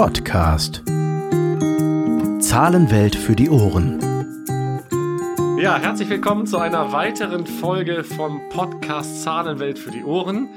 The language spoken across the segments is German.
Podcast. Zahlenwelt für die Ohren. Ja, herzlich willkommen zu einer weiteren Folge vom Podcast Zahlenwelt für die Ohren.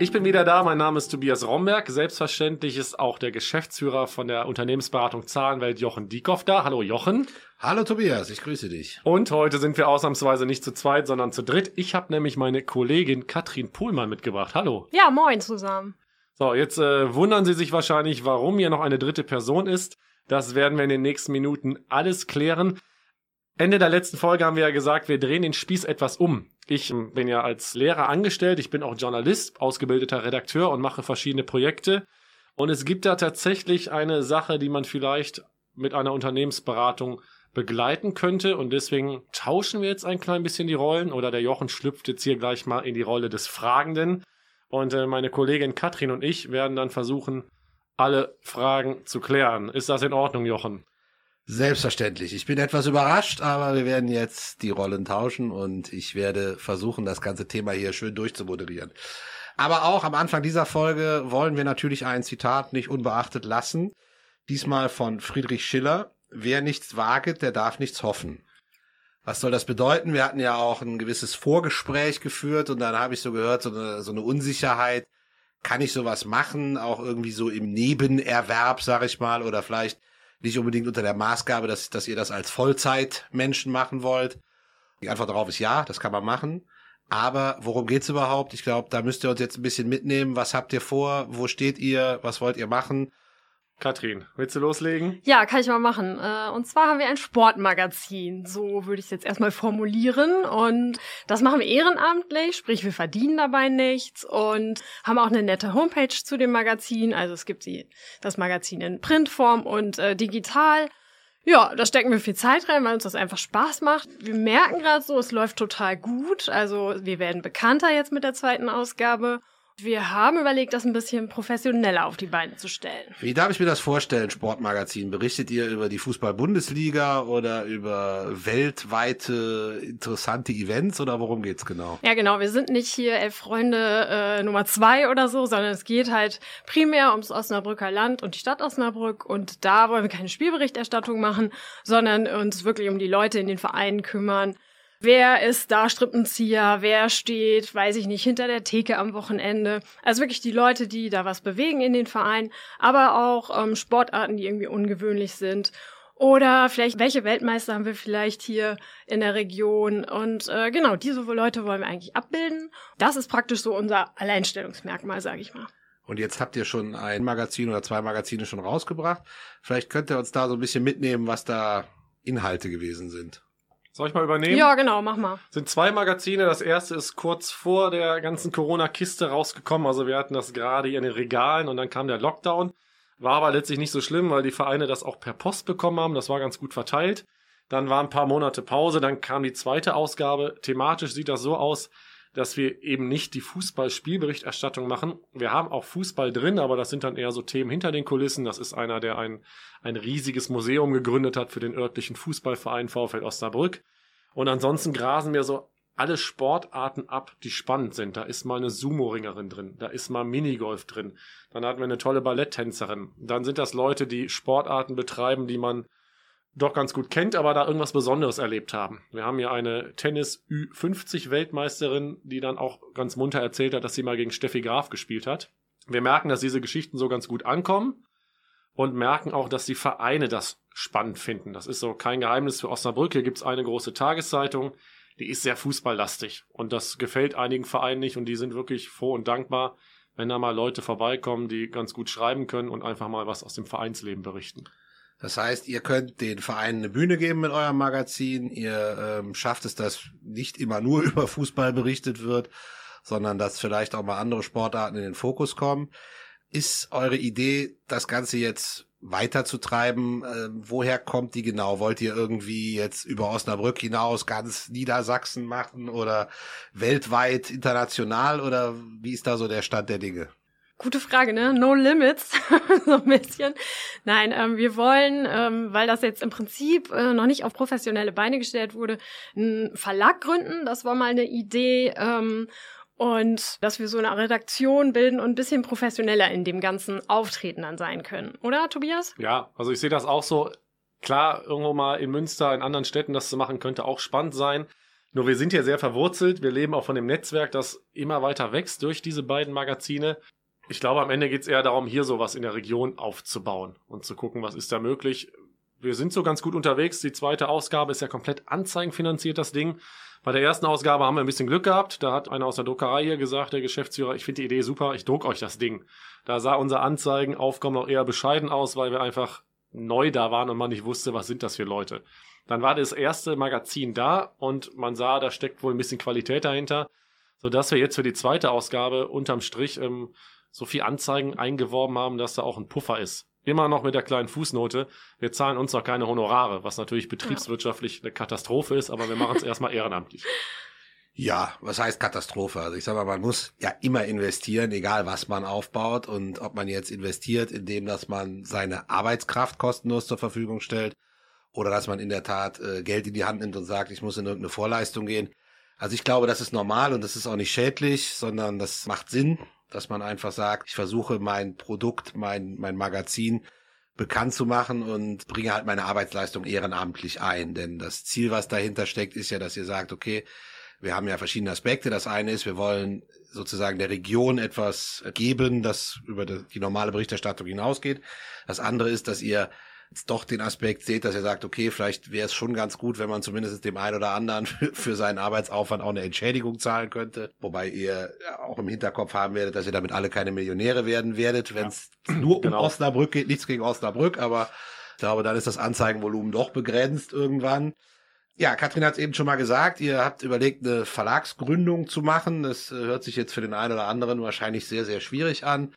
Ich bin wieder da, mein Name ist Tobias Romberg. Selbstverständlich ist auch der Geschäftsführer von der Unternehmensberatung Zahlenwelt Jochen Diekoff da. Hallo Jochen. Hallo Tobias, ich grüße dich. Und heute sind wir ausnahmsweise nicht zu zweit, sondern zu dritt. Ich habe nämlich meine Kollegin Katrin Pohlmann mitgebracht. Hallo. Ja, moin zusammen. So, jetzt äh, wundern Sie sich wahrscheinlich, warum hier noch eine dritte Person ist. Das werden wir in den nächsten Minuten alles klären. Ende der letzten Folge haben wir ja gesagt, wir drehen den Spieß etwas um. Ich ähm, bin ja als Lehrer angestellt, ich bin auch Journalist, ausgebildeter Redakteur und mache verschiedene Projekte. Und es gibt da tatsächlich eine Sache, die man vielleicht mit einer Unternehmensberatung begleiten könnte. Und deswegen tauschen wir jetzt ein klein bisschen die Rollen oder der Jochen schlüpft jetzt hier gleich mal in die Rolle des Fragenden. Und äh, meine Kollegin Katrin und ich werden dann versuchen, alle Fragen zu klären. Ist das in Ordnung, Jochen? Selbstverständlich. Ich bin etwas überrascht, aber wir werden jetzt die Rollen tauschen und ich werde versuchen, das ganze Thema hier schön durchzumoderieren. Aber auch am Anfang dieser Folge wollen wir natürlich ein Zitat nicht unbeachtet lassen. Diesmal von Friedrich Schiller. Wer nichts waget, der darf nichts hoffen. Was soll das bedeuten? Wir hatten ja auch ein gewisses Vorgespräch geführt und dann habe ich so gehört, so eine, so eine Unsicherheit. Kann ich sowas machen? Auch irgendwie so im Nebenerwerb, sag ich mal, oder vielleicht nicht unbedingt unter der Maßgabe, dass, dass ihr das als Vollzeitmenschen machen wollt. Die Antwort darauf ist ja, das kann man machen. Aber worum geht's überhaupt? Ich glaube, da müsst ihr uns jetzt ein bisschen mitnehmen. Was habt ihr vor? Wo steht ihr? Was wollt ihr machen? Katrin, willst du loslegen? Ja, kann ich mal machen. Äh, und zwar haben wir ein Sportmagazin. So würde ich es jetzt erstmal formulieren. Und das machen wir ehrenamtlich, sprich wir verdienen dabei nichts und haben auch eine nette Homepage zu dem Magazin. Also es gibt die, das Magazin in Printform und äh, digital. Ja, da stecken wir viel Zeit rein, weil uns das einfach Spaß macht. Wir merken gerade so, es läuft total gut. Also wir werden bekannter jetzt mit der zweiten Ausgabe. Wir haben überlegt, das ein bisschen professioneller auf die Beine zu stellen. Wie darf ich mir das vorstellen, Sportmagazin? Berichtet ihr über die Fußball-Bundesliga oder über weltweite interessante Events oder worum geht's genau? Ja, genau. Wir sind nicht hier elf Freunde äh, Nummer zwei oder so, sondern es geht halt primär ums Osnabrücker Land und die Stadt Osnabrück. Und da wollen wir keine Spielberichterstattung machen, sondern uns wirklich um die Leute in den Vereinen kümmern Wer ist da Strippenzieher? Wer steht, weiß ich nicht, hinter der Theke am Wochenende? Also wirklich die Leute, die da was bewegen in den Vereinen, aber auch ähm, Sportarten, die irgendwie ungewöhnlich sind. Oder vielleicht, welche Weltmeister haben wir vielleicht hier in der Region? Und äh, genau, diese Leute wollen wir eigentlich abbilden. Das ist praktisch so unser Alleinstellungsmerkmal, sage ich mal. Und jetzt habt ihr schon ein Magazin oder zwei Magazine schon rausgebracht. Vielleicht könnt ihr uns da so ein bisschen mitnehmen, was da Inhalte gewesen sind. Soll ich mal übernehmen? Ja, genau, mach mal. Sind zwei Magazine. Das erste ist kurz vor der ganzen Corona-Kiste rausgekommen. Also wir hatten das gerade hier in den Regalen und dann kam der Lockdown. War aber letztlich nicht so schlimm, weil die Vereine das auch per Post bekommen haben. Das war ganz gut verteilt. Dann war ein paar Monate Pause. Dann kam die zweite Ausgabe. Thematisch sieht das so aus, dass wir eben nicht die Fußball-Spielberichterstattung machen. Wir haben auch Fußball drin, aber das sind dann eher so Themen hinter den Kulissen. Das ist einer, der ein, ein riesiges Museum gegründet hat für den örtlichen Fußballverein VfL Osnabrück. Und ansonsten grasen wir so alle Sportarten ab, die spannend sind. Da ist mal eine Sumo-Ringerin drin, da ist mal Minigolf drin, dann hatten wir eine tolle Balletttänzerin. Dann sind das Leute, die Sportarten betreiben, die man doch ganz gut kennt, aber da irgendwas Besonderes erlebt haben. Wir haben hier eine Tennis Ü50 Weltmeisterin, die dann auch ganz munter erzählt hat, dass sie mal gegen Steffi Graf gespielt hat. Wir merken, dass diese Geschichten so ganz gut ankommen und merken auch, dass die Vereine das spannend finden. Das ist so kein Geheimnis für Osnabrück. Hier gibt's eine große Tageszeitung, die ist sehr fußballlastig und das gefällt einigen Vereinen nicht und die sind wirklich froh und dankbar, wenn da mal Leute vorbeikommen, die ganz gut schreiben können und einfach mal was aus dem Vereinsleben berichten. Das heißt, ihr könnt den Vereinen eine Bühne geben mit eurem Magazin. Ihr ähm, schafft es, dass nicht immer nur über Fußball berichtet wird, sondern dass vielleicht auch mal andere Sportarten in den Fokus kommen. Ist eure Idee, das Ganze jetzt weiterzutreiben? Äh, woher kommt die genau? Wollt ihr irgendwie jetzt über Osnabrück hinaus ganz Niedersachsen machen oder weltweit, international oder wie ist da so der Stand der Dinge? Gute Frage, ne? No limits, so ein bisschen. Nein, ähm, wir wollen, ähm, weil das jetzt im Prinzip äh, noch nicht auf professionelle Beine gestellt wurde, einen Verlag gründen. Das war mal eine Idee. Ähm, und dass wir so eine Redaktion bilden und ein bisschen professioneller in dem ganzen Auftreten dann sein können. Oder, Tobias? Ja, also ich sehe das auch so. Klar, irgendwo mal in Münster, in anderen Städten das zu machen, könnte auch spannend sein. Nur wir sind hier sehr verwurzelt. Wir leben auch von dem Netzwerk, das immer weiter wächst durch diese beiden Magazine. Ich glaube, am Ende geht es eher darum, hier sowas in der Region aufzubauen und zu gucken, was ist da möglich. Wir sind so ganz gut unterwegs. Die zweite Ausgabe ist ja komplett anzeigenfinanziert, das Ding. Bei der ersten Ausgabe haben wir ein bisschen Glück gehabt. Da hat einer aus der Druckerei hier gesagt, der Geschäftsführer, ich finde die Idee super, ich druck euch das Ding. Da sah unser Anzeigenaufkommen noch eher bescheiden aus, weil wir einfach neu da waren und man nicht wusste, was sind das für Leute. Dann war das erste Magazin da und man sah, da steckt wohl ein bisschen Qualität dahinter, sodass wir jetzt für die zweite Ausgabe unterm Strich ähm, so viel Anzeigen eingeworben haben, dass da auch ein Puffer ist. Immer noch mit der kleinen Fußnote. Wir zahlen uns noch keine Honorare, was natürlich betriebswirtschaftlich eine Katastrophe ist, aber wir machen es erstmal ehrenamtlich. Ja, was heißt Katastrophe? Also ich sage mal, man muss ja immer investieren, egal was man aufbaut und ob man jetzt investiert, indem dass man seine Arbeitskraft kostenlos zur Verfügung stellt oder dass man in der Tat äh, Geld in die Hand nimmt und sagt, ich muss in irgendeine Vorleistung gehen. Also ich glaube, das ist normal und das ist auch nicht schädlich, sondern das macht Sinn dass man einfach sagt, ich versuche mein Produkt, mein, mein Magazin bekannt zu machen und bringe halt meine Arbeitsleistung ehrenamtlich ein. Denn das Ziel, was dahinter steckt, ist ja, dass ihr sagt, okay, wir haben ja verschiedene Aspekte. Das eine ist, wir wollen sozusagen der Region etwas geben, das über die normale Berichterstattung hinausgeht. Das andere ist, dass ihr doch den Aspekt seht, dass ihr sagt, okay, vielleicht wäre es schon ganz gut, wenn man zumindest dem einen oder anderen für, für seinen Arbeitsaufwand auch eine Entschädigung zahlen könnte. Wobei ihr auch im Hinterkopf haben werdet, dass ihr damit alle keine Millionäre werden werdet, wenn es ja, nur genau. um Osnabrück geht. Nichts gegen Osnabrück, aber ich glaube, dann ist das Anzeigenvolumen doch begrenzt irgendwann. Ja, Katrin hat es eben schon mal gesagt, ihr habt überlegt, eine Verlagsgründung zu machen. Das äh, hört sich jetzt für den einen oder anderen wahrscheinlich sehr, sehr schwierig an.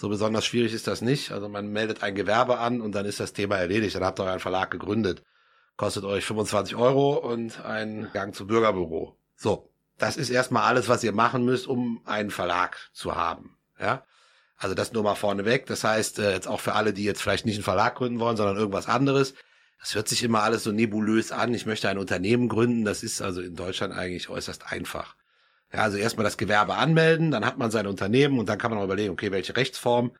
So besonders schwierig ist das nicht. Also man meldet ein Gewerbe an und dann ist das Thema erledigt. Dann habt ihr euren Verlag gegründet. Kostet euch 25 Euro und ein Gang zum Bürgerbüro. So, das ist erstmal alles, was ihr machen müsst, um einen Verlag zu haben. Ja, also das nur mal vorneweg. Das heißt, äh, jetzt auch für alle, die jetzt vielleicht nicht einen Verlag gründen wollen, sondern irgendwas anderes. Das hört sich immer alles so nebulös an. Ich möchte ein Unternehmen gründen. Das ist also in Deutschland eigentlich äußerst einfach. Ja, also erstmal das Gewerbe anmelden, dann hat man sein Unternehmen und dann kann man auch überlegen, okay, welche Rechtsform.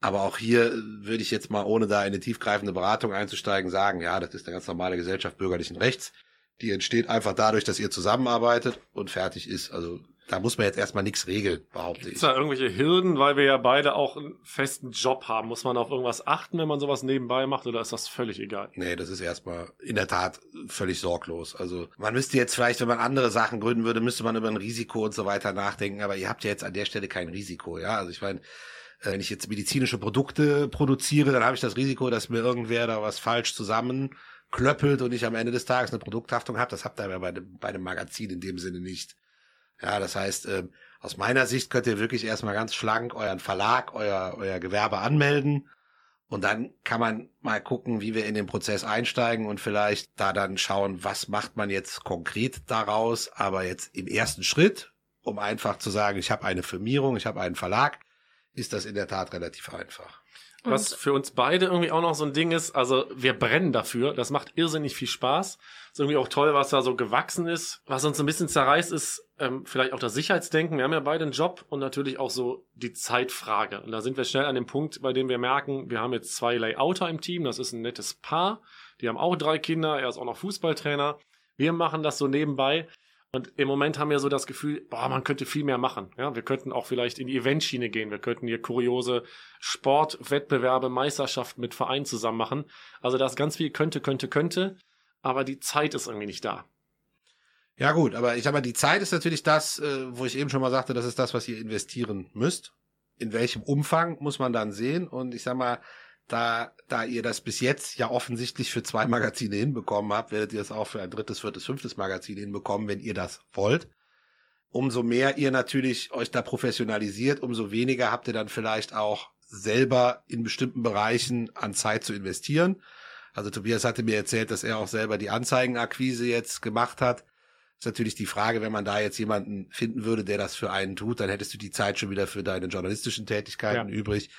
Aber auch hier würde ich jetzt mal, ohne da in eine tiefgreifende Beratung einzusteigen, sagen, ja, das ist eine ganz normale Gesellschaft bürgerlichen Rechts. Die entsteht einfach dadurch, dass ihr zusammenarbeitet und fertig ist. Also da muss man jetzt erstmal nichts regeln, behaupte ich. da irgendwelche Hürden, weil wir ja beide auch einen festen Job haben? Muss man auf irgendwas achten, wenn man sowas nebenbei macht oder ist das völlig egal? Nee, das ist erstmal in der Tat völlig sorglos. Also man müsste jetzt vielleicht, wenn man andere Sachen gründen würde, müsste man über ein Risiko und so weiter nachdenken, aber ihr habt ja jetzt an der Stelle kein Risiko, ja? Also ich meine, äh, wenn ich jetzt medizinische Produkte produziere, dann habe ich das Risiko, dass mir irgendwer da was falsch zusammenklöppelt und ich am Ende des Tages eine Produkthaftung habe. Das habt ihr aber bei, bei einem Magazin in dem Sinne nicht. Ja, das heißt, äh, aus meiner Sicht könnt ihr wirklich erstmal ganz schlank euren Verlag, euer, euer Gewerbe anmelden. Und dann kann man mal gucken, wie wir in den Prozess einsteigen und vielleicht da dann schauen, was macht man jetzt konkret daraus. Aber jetzt im ersten Schritt, um einfach zu sagen, ich habe eine Firmierung, ich habe einen Verlag, ist das in der Tat relativ einfach. Was für uns beide irgendwie auch noch so ein Ding ist, also wir brennen dafür, das macht irrsinnig viel Spaß. Ist irgendwie auch toll, was da so gewachsen ist. Was uns ein bisschen zerreißt, ist ähm, vielleicht auch das Sicherheitsdenken. Wir haben ja beide einen Job und natürlich auch so die Zeitfrage. Und da sind wir schnell an dem Punkt, bei dem wir merken, wir haben jetzt zwei Layouter im Team, das ist ein nettes Paar. Die haben auch drei Kinder, er ist auch noch Fußballtrainer. Wir machen das so nebenbei. Und im Moment haben wir so das Gefühl, boah, man könnte viel mehr machen. Ja, wir könnten auch vielleicht in die Eventschiene gehen. Wir könnten hier kuriose Sportwettbewerbe, Meisterschaften mit Vereinen zusammen machen. Also da ganz viel könnte, könnte, könnte. Aber die Zeit ist irgendwie nicht da. Ja gut, aber ich sag mal, die Zeit ist natürlich das, äh, wo ich eben schon mal sagte, das ist das, was ihr investieren müsst. In welchem Umfang muss man dann sehen? Und ich sag mal, da, da ihr das bis jetzt ja offensichtlich für zwei Magazine hinbekommen habt, werdet ihr es auch für ein drittes, viertes, fünftes Magazin hinbekommen, wenn ihr das wollt. Umso mehr ihr natürlich euch da professionalisiert, umso weniger habt ihr dann vielleicht auch selber in bestimmten Bereichen an Zeit zu investieren. Also Tobias hatte mir erzählt, dass er auch selber die Anzeigenakquise jetzt gemacht hat. Ist natürlich die Frage, wenn man da jetzt jemanden finden würde, der das für einen tut, dann hättest du die Zeit schon wieder für deine journalistischen Tätigkeiten ja. übrig.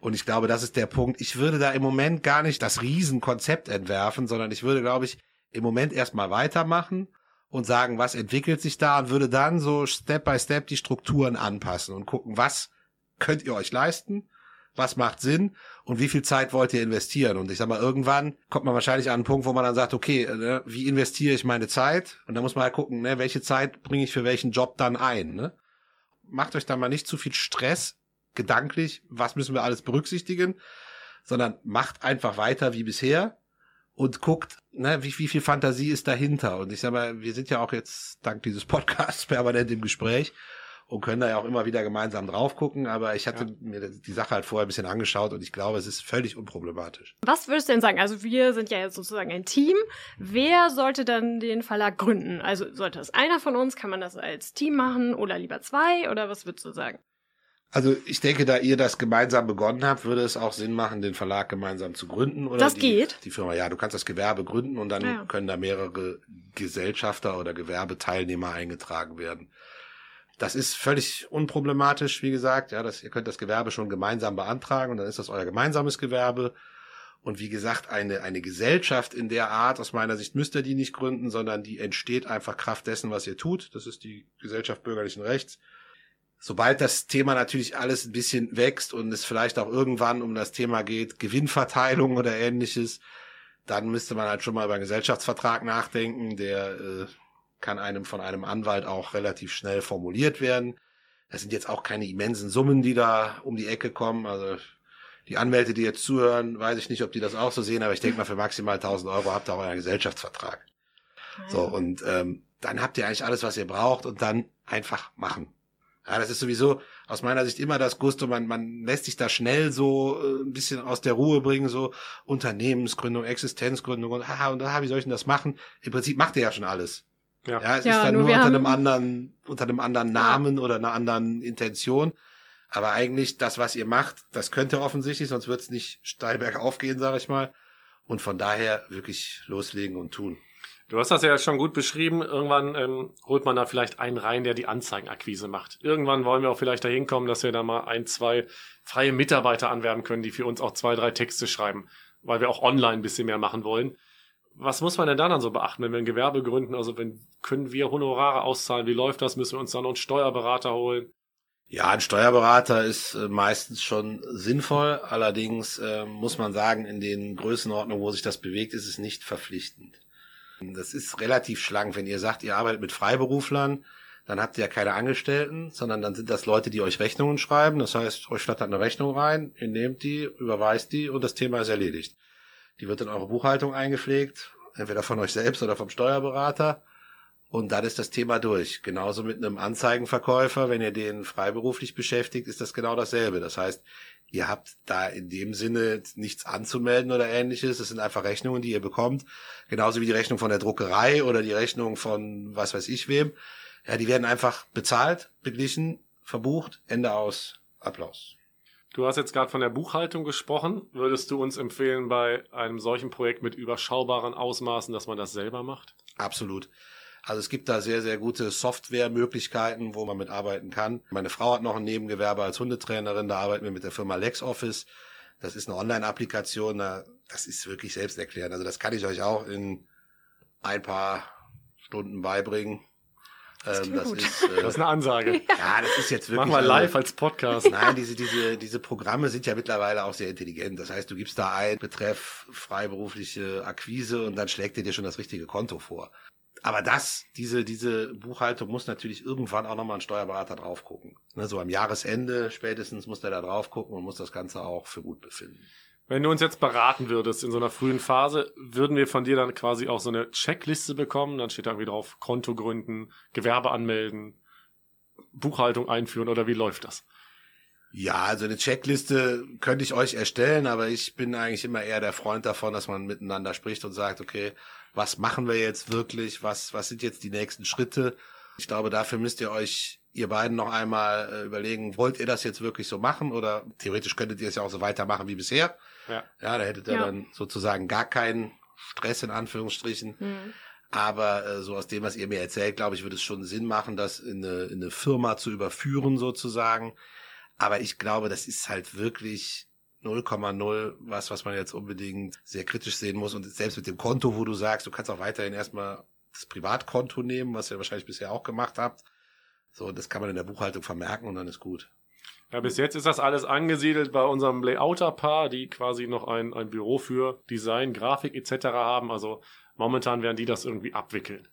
Und ich glaube, das ist der Punkt. Ich würde da im Moment gar nicht das Riesenkonzept entwerfen, sondern ich würde, glaube ich, im Moment erstmal weitermachen und sagen, was entwickelt sich da und würde dann so Step by Step die Strukturen anpassen und gucken, was könnt ihr euch leisten, was macht Sinn und wie viel Zeit wollt ihr investieren? Und ich sag mal, irgendwann kommt man wahrscheinlich an einen Punkt, wo man dann sagt, okay, ne, wie investiere ich meine Zeit? Und dann muss man halt gucken, ne, welche Zeit bringe ich für welchen Job dann ein. Ne? Macht euch da mal nicht zu viel Stress gedanklich, was müssen wir alles berücksichtigen, sondern macht einfach weiter wie bisher und guckt, ne, wie, wie viel Fantasie ist dahinter. Und ich sag mal, wir sind ja auch jetzt dank dieses Podcasts permanent im Gespräch und können da ja auch immer wieder gemeinsam drauf gucken. Aber ich hatte ja. mir die Sache halt vorher ein bisschen angeschaut und ich glaube, es ist völlig unproblematisch. Was würdest du denn sagen? Also wir sind ja jetzt sozusagen ein Team. Wer sollte dann den Verlag gründen? Also sollte das einer von uns? Kann man das als Team machen oder lieber zwei? Oder was würdest du sagen? Also ich denke, da ihr das gemeinsam begonnen habt, würde es auch Sinn machen, den Verlag gemeinsam zu gründen. Oder das die, geht. Die Firma, ja, du kannst das Gewerbe gründen und dann Ja. können da mehrere Gesellschafter oder Gewerbeteilnehmer eingetragen werden. Das ist völlig unproblematisch, wie gesagt. Ja, das, ihr könnt das Gewerbe schon gemeinsam beantragen und dann ist das euer gemeinsames Gewerbe. Und wie gesagt, eine, eine Gesellschaft in der Art, aus meiner Sicht müsst ihr die nicht gründen, sondern die entsteht einfach Kraft dessen, was ihr tut. Das ist die Gesellschaft bürgerlichen Rechts. Sobald das Thema natürlich alles ein bisschen wächst und es vielleicht auch irgendwann um das Thema geht, Gewinnverteilung oder ähnliches, dann müsste man halt schon mal über einen Gesellschaftsvertrag nachdenken. Der äh, kann einem von einem Anwalt auch relativ schnell formuliert werden. Das sind jetzt auch keine immensen Summen, die da um die Ecke kommen. Also die Anwälte, die jetzt zuhören, weiß ich nicht, ob die das auch so sehen, aber ich denke mal, für maximal 1000 Euro habt ihr auch euren Gesellschaftsvertrag. So, und ähm, dann habt ihr eigentlich alles, was ihr braucht und dann einfach machen. Ja, das ist sowieso aus meiner Sicht immer das Gusto, man, man lässt sich da schnell so äh, ein bisschen aus der Ruhe bringen, so Unternehmensgründung, Existenzgründung und haha, und da, wie soll ich denn das machen? Im Prinzip macht ihr ja schon alles. Ja. Ja, es Ja, ist dann nur nur unter haben- einem anderen, unter einem anderen Namen oder einer anderen Intention. Aber eigentlich das, was ihr macht, das könnt ihr offensichtlich, sonst wird es nicht steil bergauf gehen, sage ich mal. Und von daher wirklich loslegen und tun. Du hast das ja schon gut beschrieben. Irgendwann ähm, holt man da vielleicht einen rein, der die Anzeigenakquise macht. Irgendwann wollen wir auch vielleicht dahin kommen, dass wir da mal ein, zwei freie Mitarbeiter anwerben können, die für uns auch zwei, drei Texte schreiben, weil wir auch online ein bisschen mehr machen wollen. Was muss man denn da dann so beachten, wenn wir ein Gewerbe gründen? Also wenn können wir Honorare auszahlen? Wie läuft das? Müssen wir uns dann noch einen Steuerberater holen? Ja, ein Steuerberater ist äh, meistens schon sinnvoll. Allerdings äh, muss man sagen, in den Größenordnungen, wo sich das bewegt, ist es nicht verpflichtend. Das ist relativ schlank. Wenn ihr sagt, ihr arbeitet mit Freiberuflern, dann habt ihr ja keine Angestellten, sondern dann sind das Leute, die euch Rechnungen schreiben. Das heißt, euch flattert eine Rechnung rein, ihr nehmt die, überweist die und das Thema ist erledigt. Die wird in eure Buchhaltung eingepflegt, entweder von euch selbst oder vom Steuerberater. Und dann ist das Thema durch. Genauso mit einem Anzeigenverkäufer, wenn ihr den freiberuflich beschäftigt, ist das genau dasselbe. Das heißt, ihr habt da in dem Sinne nichts anzumelden oder ähnliches. Es sind einfach Rechnungen, die ihr bekommt. Genauso wie die Rechnung von der Druckerei oder die Rechnung von was weiß ich wem. Ja, die werden einfach bezahlt, beglichen, verbucht, Ende aus, Applaus. Du hast jetzt gerade von der Buchhaltung gesprochen. Würdest du uns empfehlen, bei einem solchen Projekt mit überschaubaren Ausmaßen, dass man das selber macht? Absolut. Also es gibt da sehr, sehr gute Softwaremöglichkeiten, wo man mitarbeiten kann. Meine Frau hat noch ein Nebengewerbe als Hundetrainerin, da arbeiten wir mit der Firma LexOffice. Das ist eine Online-Applikation, da- das ist wirklich selbsterklärend. Also das kann ich euch auch in ein paar Stunden beibringen. Das Ähm, das ist, äh, Das ist eine Ansage. ja, das ist jetzt wirklich. Machen wir also- live als Podcast. Nein, diese, diese, diese Programme sind ja mittlerweile auch sehr intelligent. Das heißt, du gibst da ein Betreff freiberufliche Akquise und dann schlägt er dir schon das richtige Konto vor. Aber das, diese, diese Buchhaltung muss natürlich irgendwann auch nochmal ein Steuerberater drauf gucken. Ne, so am Jahresende spätestens muss der da drauf gucken und muss das Ganze auch für gut befinden. Wenn du uns jetzt beraten würdest in so einer frühen Phase, würden wir von dir dann quasi auch so eine Checkliste bekommen. Dann steht da irgendwie drauf Konto gründen, Gewerbe anmelden, Buchhaltung einführen oder wie läuft das? Ja, also eine Checkliste könnte ich euch erstellen, aber ich bin eigentlich immer eher der Freund davon, dass man miteinander spricht und sagt, okay, was machen wir jetzt wirklich? Was, was sind jetzt die nächsten Schritte? Ich glaube, dafür müsst ihr euch, ihr beiden noch einmal äh, überlegen, wollt ihr das jetzt wirklich so machen oder theoretisch könntet ihr es ja auch so weitermachen wie bisher. Ja. Ja, da hättet ihr Ja. dann sozusagen gar keinen Stress in Anführungsstrichen. Hm. Aber äh, so aus dem, was ihr mir erzählt, glaube ich, würde es schon Sinn machen, das in eine, in eine Firma zu überführen sozusagen. Aber ich glaube, das ist halt wirklich 0,0 was, was man jetzt unbedingt sehr kritisch sehen muss. Und selbst mit dem Konto, wo du sagst, du kannst auch weiterhin erstmal das Privatkonto nehmen, was ihr wahrscheinlich bisher auch gemacht habt. So, das kann man in der Buchhaltung vermerken und dann ist gut. Ja, bis jetzt ist das alles angesiedelt bei unserem Layouter-Paar, die quasi noch ein, ein Büro für Design, Grafik etc. haben. Also momentan werden die das irgendwie abwickeln.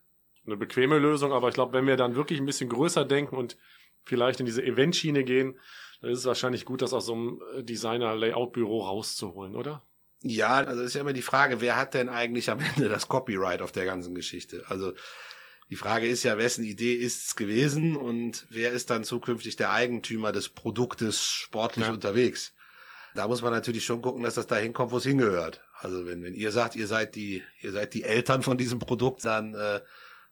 Eine bequeme Lösung, aber ich glaube, wenn wir dann wirklich ein bisschen größer denken und vielleicht in diese Eventschiene gehen, dann ist es wahrscheinlich gut, das aus so einem Designer-Layout-Büro rauszuholen, oder? Ja, also ist ja immer die Frage, wer hat denn eigentlich am Ende das Copyright auf der ganzen Geschichte? Also die Frage ist ja, wessen Idee ist es gewesen und wer ist dann zukünftig der Eigentümer des Produktes sportlich ja. unterwegs? Da muss man natürlich schon gucken, dass das da hinkommt, wo es hingehört. Also wenn, wenn ihr sagt, ihr seid die, ihr seid die Eltern von diesem Produkt, dann äh,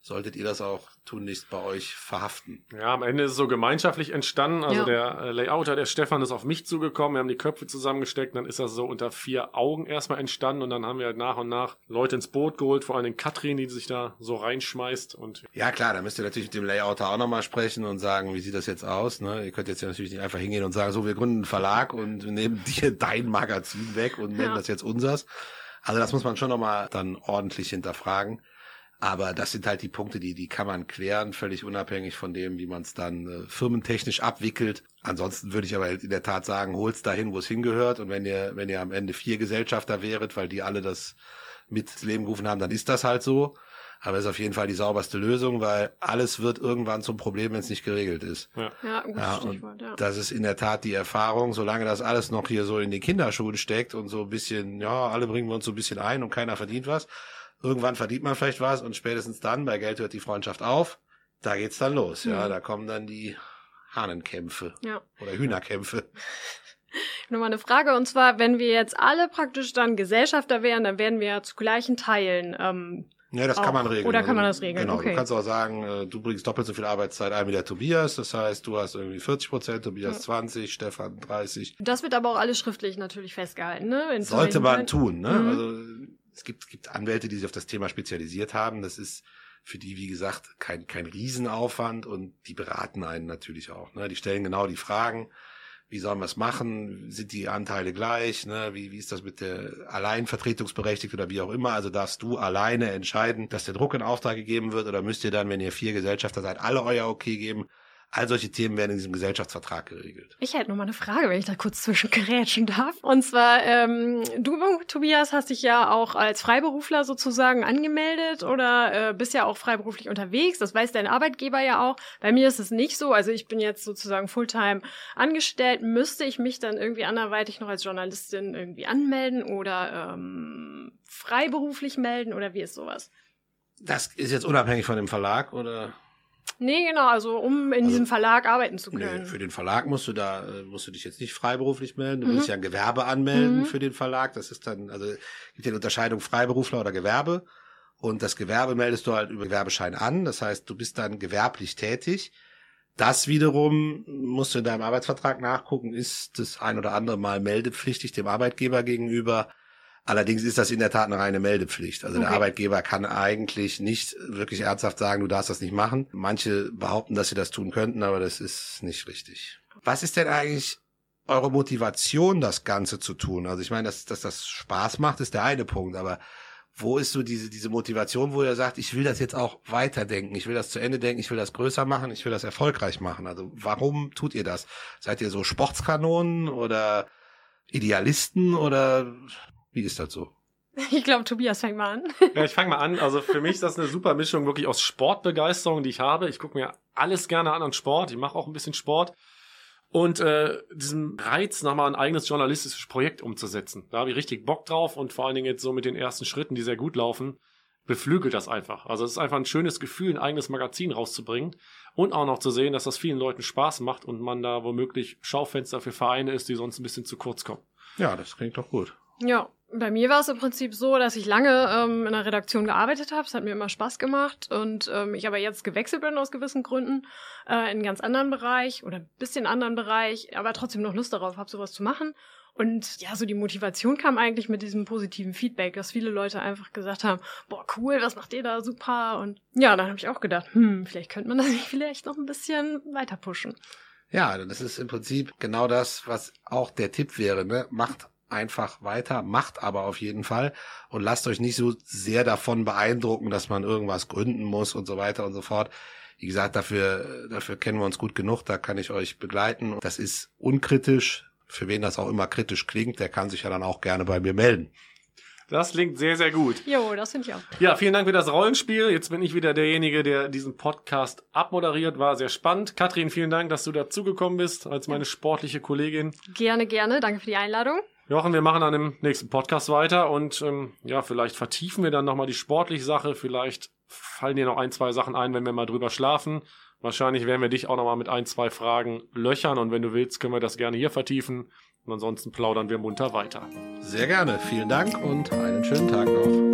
solltet ihr das auch tunlichst bei euch verhaften. Ja, am Ende ist es so gemeinschaftlich entstanden. Also ja. der äh, Layouter, der Stefan, ist auf mich zugekommen. Wir haben die Köpfe zusammengesteckt. Dann ist das so unter vier Augen erstmal entstanden. Und dann haben wir halt nach und nach Leute ins Boot geholt. Vor allem den Katrin, die sich da so reinschmeißt. Und ja, klar, da müsst ihr natürlich mit dem Layouter auch nochmal sprechen und sagen, wie sieht das jetzt aus. Ne? Ihr könnt jetzt ja natürlich nicht einfach hingehen und sagen, so, wir gründen einen Verlag und nehmen dir dein Magazin weg und nennen ja. das jetzt unsers. Also das muss man schon nochmal dann ordentlich hinterfragen. Aber das sind halt die Punkte, die, die kann man klären, völlig unabhängig von dem, wie man es dann äh, firmentechnisch abwickelt. Ansonsten würde ich aber in der Tat sagen, holt's dahin, wo es hingehört. Und wenn ihr, wenn ihr am Ende vier Gesellschafter wäret, weil die alle das mit ins Leben gerufen haben, dann ist das halt so. Aber es ist auf jeden Fall die sauberste Lösung, weil alles wird irgendwann zum Problem, wenn es nicht geregelt ist. Ja, ja, gut ja, Stichwort, ja. Das ist in der Tat die Erfahrung, solange das alles noch hier so in den Kinderschuhen steckt und so ein bisschen, ja, alle bringen wir uns so ein bisschen ein und keiner verdient was Irgendwann verdient man vielleicht was und spätestens dann, bei Geld hört die Freundschaft auf. Da geht's dann los, ja. Mhm. Da kommen dann die Hahnenkämpfe ja. oder Hühnerkämpfe. Nochmal eine Frage, und zwar, wenn wir jetzt alle praktisch dann Gesellschafter wären, dann wären wir ja zu gleichen Teilen. Ähm, ja, das auch. kann man regeln. Oder kann man das regeln? Genau, okay. du kannst auch sagen, äh, du bringst doppelt so viel Arbeitszeit ein wie der Tobias. Das heißt, du hast irgendwie 40 Prozent, Tobias ja. 20, Stefan 30. Das wird aber auch alles schriftlich natürlich festgehalten, ne? In Sollte man tun, ne? Mhm. Also es gibt, gibt Anwälte, die sich auf das Thema spezialisiert haben. Das ist für die, wie gesagt, kein, kein Riesenaufwand und die beraten einen natürlich auch. Ne? Die stellen genau die Fragen, wie sollen wir es machen? Sind die Anteile gleich? Ne? Wie, wie ist das mit der Alleinvertretungsberechtigt oder wie auch immer? Also darfst du alleine entscheiden, dass der Druck in Auftrag gegeben wird oder müsst ihr dann, wenn ihr vier Gesellschafter seid, alle euer Okay geben? All solche Themen werden in diesem Gesellschaftsvertrag geregelt. Ich hätte noch mal eine Frage, wenn ich da kurz zwischengerätschen darf. Und zwar, ähm, du, Tobias, hast dich ja auch als Freiberufler sozusagen angemeldet oder äh, bist ja auch freiberuflich unterwegs. Das weiß dein Arbeitgeber ja auch. Bei mir ist es nicht so. Also ich bin jetzt sozusagen Fulltime angestellt. Müsste ich mich dann irgendwie anderweitig noch als Journalistin irgendwie anmelden oder ähm, freiberuflich melden oder wie ist sowas? Das ist jetzt unabhängig von dem Verlag oder? Nee, genau, also um in also, diesem Verlag arbeiten zu können. Nee, für den Verlag musst du da, äh, musst du dich jetzt nicht freiberuflich melden. Du mhm. musst ja ein Gewerbe anmelden mhm. für den Verlag. Das ist dann, also gibt ja eine Unterscheidung Freiberufler oder Gewerbe. Und das Gewerbe meldest du halt über Gewerbeschein an. Das heißt, du bist dann gewerblich tätig. Das wiederum musst du in deinem Arbeitsvertrag nachgucken, ist das ein oder andere Mal meldepflichtig dem Arbeitgeber gegenüber. Allerdings ist das in der Tat eine reine Meldepflicht. Also okay. der Arbeitgeber kann eigentlich nicht wirklich ernsthaft sagen, du darfst das nicht machen. Manche behaupten, dass sie das tun könnten, aber das ist nicht richtig. Was ist denn eigentlich eure Motivation, das Ganze zu tun? Also ich meine, dass, dass das Spaß macht, ist der eine Punkt, aber wo ist so diese, diese Motivation, wo ihr sagt, ich will das jetzt auch weiterdenken, ich will das zu Ende denken, ich will das größer machen, ich will das erfolgreich machen? Also warum tut ihr das? Seid ihr so Sportskanonen oder Idealisten oder wie ist das so? Ich glaube, Tobias fängt mal an. ja, ich fange mal an. Also für mich ist das eine super Mischung wirklich aus Sportbegeisterung, die ich habe. Ich gucke mir alles gerne an an Sport. Ich mache auch ein bisschen Sport. Und äh, diesem Reiz, nochmal ein eigenes journalistisches Projekt umzusetzen. Da habe ich richtig Bock drauf und vor allen Dingen jetzt so mit den ersten Schritten, die sehr gut laufen, beflügelt das einfach. Also es ist einfach ein schönes Gefühl, ein eigenes Magazin rauszubringen und auch noch zu sehen, dass das vielen Leuten Spaß macht und man da womöglich Schaufenster für Vereine ist, die sonst ein bisschen zu kurz kommen. Ja, das klingt doch gut. Ja, bei mir war es im Prinzip so, dass ich lange ähm, in der Redaktion gearbeitet habe. Es hat mir immer Spaß gemacht und ähm, ich aber jetzt gewechselt bin aus gewissen Gründen äh, in einen ganz anderen Bereich oder ein bisschen anderen Bereich, aber trotzdem noch Lust darauf habe, sowas zu machen. Und ja, so die Motivation kam eigentlich mit diesem positiven Feedback, dass viele Leute einfach gesagt haben, boah, cool, was macht ihr da, super. Und ja, dann habe ich auch gedacht, hm, vielleicht könnte man das vielleicht noch ein bisschen weiter pushen. Ja, das ist im Prinzip genau das, was auch der Tipp wäre, ne? Macht einfach weiter, macht aber auf jeden Fall und lasst euch nicht so sehr davon beeindrucken, dass man irgendwas gründen muss und so weiter und so fort. Wie gesagt, dafür, dafür kennen wir uns gut genug, da kann ich euch begleiten. Das ist unkritisch. Für wen das auch immer kritisch klingt, der kann sich ja dann auch gerne bei mir melden. Das klingt sehr, sehr gut. Jo, das finde ich auch. Ja, vielen Dank für das Rollenspiel. Jetzt bin ich wieder derjenige, der diesen Podcast abmoderiert. War sehr spannend. Katrin, vielen Dank, dass du dazugekommen bist als meine sportliche Kollegin. Gerne, gerne. Danke für die Einladung. Jochen, wir machen an dem nächsten Podcast weiter und ähm, ja, vielleicht vertiefen wir dann nochmal die sportliche Sache. Vielleicht fallen dir noch ein, zwei Sachen ein, wenn wir mal drüber schlafen. Wahrscheinlich werden wir dich auch nochmal mit ein, zwei Fragen löchern und wenn du willst, können wir das gerne hier vertiefen. Und ansonsten plaudern wir munter weiter. Sehr gerne. Vielen Dank und einen schönen Tag noch.